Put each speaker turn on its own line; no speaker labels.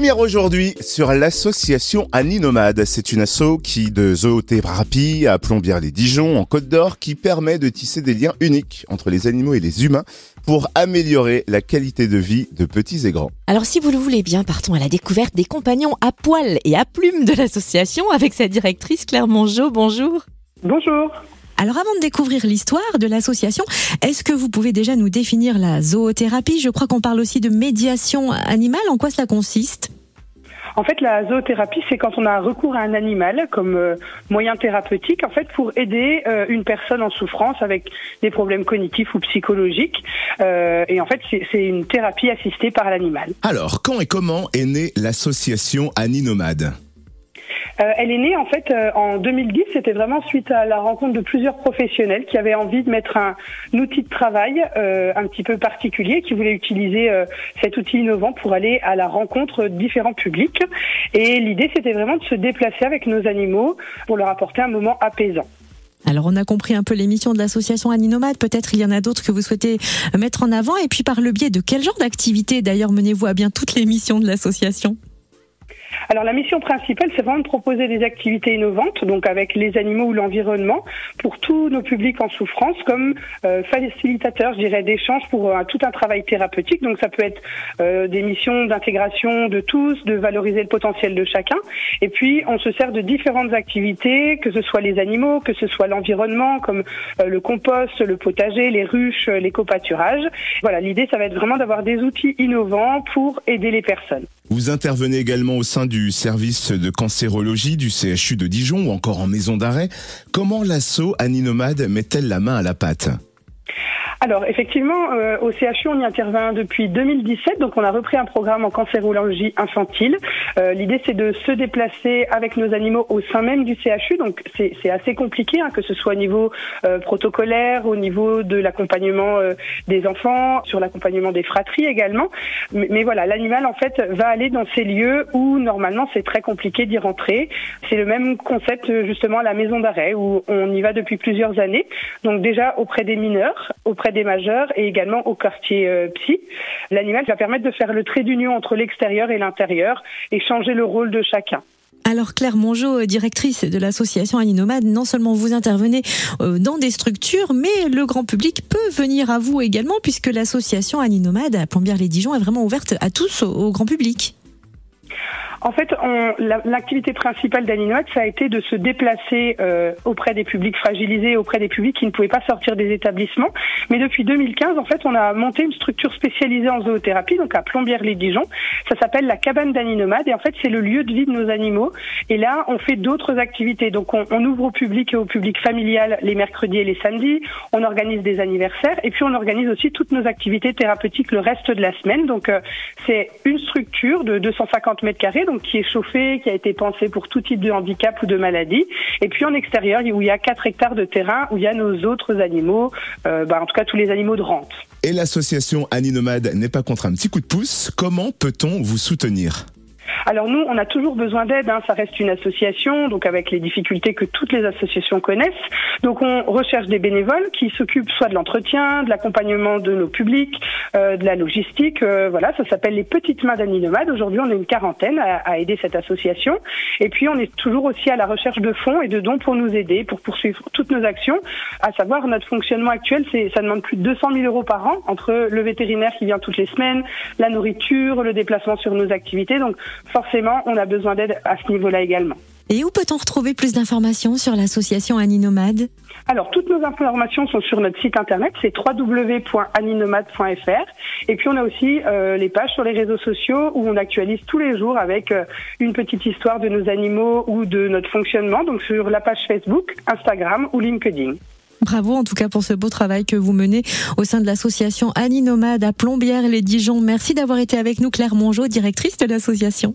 Lumière aujourd'hui sur l'association Aninomade. C'est une asso qui de zoothérapie à Plombières-les-Dijon en Côte d'Or qui permet de tisser des liens uniques entre les animaux et les humains pour améliorer la qualité de vie de petits et grands.
Alors si vous le voulez bien, partons à la découverte des compagnons à poils et à plumes de l'association avec sa directrice Claire Mongeau. Bonjour.
Bonjour.
Alors avant de découvrir l'histoire de l'association, est-ce que vous pouvez déjà nous définir la zoothérapie? Je crois qu'on parle aussi de médiation animale. En quoi cela consiste?
En fait, la zoothérapie, c'est quand on a recours à un animal comme euh, moyen thérapeutique, en fait, pour aider euh, une personne en souffrance avec des problèmes cognitifs ou psychologiques. Euh, et en fait, c'est une thérapie assistée par l'animal.
Alors, quand et comment est née l'association Animomade
euh, elle est née en fait euh, en 2010. C'était vraiment suite à la rencontre de plusieurs professionnels qui avaient envie de mettre un, outil de travail euh, un petit peu particulier, qui voulaient utiliser cet outil innovant pour aller à la rencontre de différents publics. Et l'idée, c'était vraiment de se déplacer avec nos animaux pour leur apporter un moment apaisant.
Alors on a compris un peu l'émission de l'association Animomade, peut-être il y en a d'autres que vous souhaitez mettre en avant et puis par le biais de quel genre d'activité d'ailleurs menez-vous à bien toutes les missions de l'association?
Alors la mission principale, c'est vraiment de proposer des activités innovantes, donc avec les animaux ou l'environnement, pour tous nos publics en souffrance, comme euh, facilitateurs, je dirais, d'échange pour euh, tout un travail thérapeutique. Donc ça peut être euh, des missions d'intégration de tous, de valoriser le potentiel de chacun. Et puis on se sert de différentes activités, que ce soit les animaux, que ce soit l'environnement, comme le compost, le potager, les ruches, l'éco-pâturage. Voilà, l'idée, ça va être vraiment d'avoir des outils innovants pour aider les personnes.
Vous intervenez également au sein du service de cancérologie du CHU de Dijon ou encore en maison d'arrêt. Comment l'assaut Aninomade met-elle la main à la pâte?
Alors effectivement, euh, au CHU, on y intervient depuis 2017, donc on a repris un programme en cancérologie infantile. Euh, L'idée, c'est de se déplacer avec nos animaux au sein même du CHU, donc c'est assez compliqué, hein, que ce soit au niveau euh, protocolaire, au niveau de l'accompagnement euh, des enfants, sur l'accompagnement des fratries également. Mais, mais voilà, l'animal en fait va aller dans ces lieux où normalement c'est très compliqué d'y rentrer. C'est le même concept justement à la maison d'arrêt où on y va depuis plusieurs années. Donc déjà auprès des mineurs, auprès des majeurs et également au quartier euh, psy. L'animal va permettre de faire le trait d'union entre l'extérieur et l'intérieur et changer le rôle de chacun.
Alors Claire Mongeau, directrice de l'association Animomade, non seulement vous intervenez euh, dans des structures, mais le grand public peut venir à vous également puisque l'association Animomade à Plombières-les-Dijon est vraiment ouverte à tous, au grand public.
En fait, l'activité principale d'Aninomate, ça a été de se déplacer euh, auprès des publics fragilisés, auprès des publics qui ne pouvaient pas sortir des établissements. Mais depuis 2015, en fait, on a monté une structure spécialisée en zoothérapie, donc à Plombières-les-Dijon. Ça s'appelle la cabane d'Aninomade et en fait, c'est le lieu de vie de nos animaux. Et là, on fait d'autres activités. Donc, on, on, ouvre au public et au public familial les mercredis et les samedis. On organise des anniversaires et puis on organise aussi toutes nos activités thérapeutiques le reste de la semaine. Donc, euh, c'est une structure de 250 mètres carrés qui est chauffé, qui a été pensé pour tout type de handicap ou de maladie. Et puis en extérieur, où il y a 4 hectares de terrain, où il y a nos autres animaux, euh, bah, en tout cas tous les animaux de rente.
Et l'association Animomade n'est pas contre un petit coup de pouce. Comment peut-on vous soutenir?
Alors nous, on a toujours besoin d'aide. Hein. Ça reste une association, donc avec les difficultés que toutes les associations connaissent. Donc on recherche des bénévoles qui s'occupent soit de l'entretien, de l'accompagnement de nos publics, euh, de la logistique. Euh, voilà, ça s'appelle les petites mains d'Annie Nomade. Aujourd'hui, on est une quarantaine à, à, aider cette association. Et puis on est toujours aussi à la recherche de fonds et de dons pour nous aider, pour poursuivre toutes nos actions. À savoir, notre fonctionnement actuel, c'est ça demande plus de 200 000 euros par an entre le vétérinaire qui vient toutes les semaines, la nourriture, le déplacement sur nos activités. Donc forcément, on a besoin d'aide à ce niveau-là également.
Et où peut-on retrouver plus d'informations sur l'association Aninomade
Alors, toutes nos informations sont sur notre site internet, c'est www.aninomade.fr. Et puis, on a aussi euh, les pages sur les réseaux sociaux où on actualise tous les jours avec euh, une petite histoire de nos animaux ou de notre fonctionnement, donc sur la page Facebook, Instagram ou LinkedIn.
Bravo en tout cas pour ce beau travail que vous menez au sein de l'association Annie Nomade à Plombières-les-Dijon. Merci d'avoir été avec nous Claire Mongeau, directrice de l'association.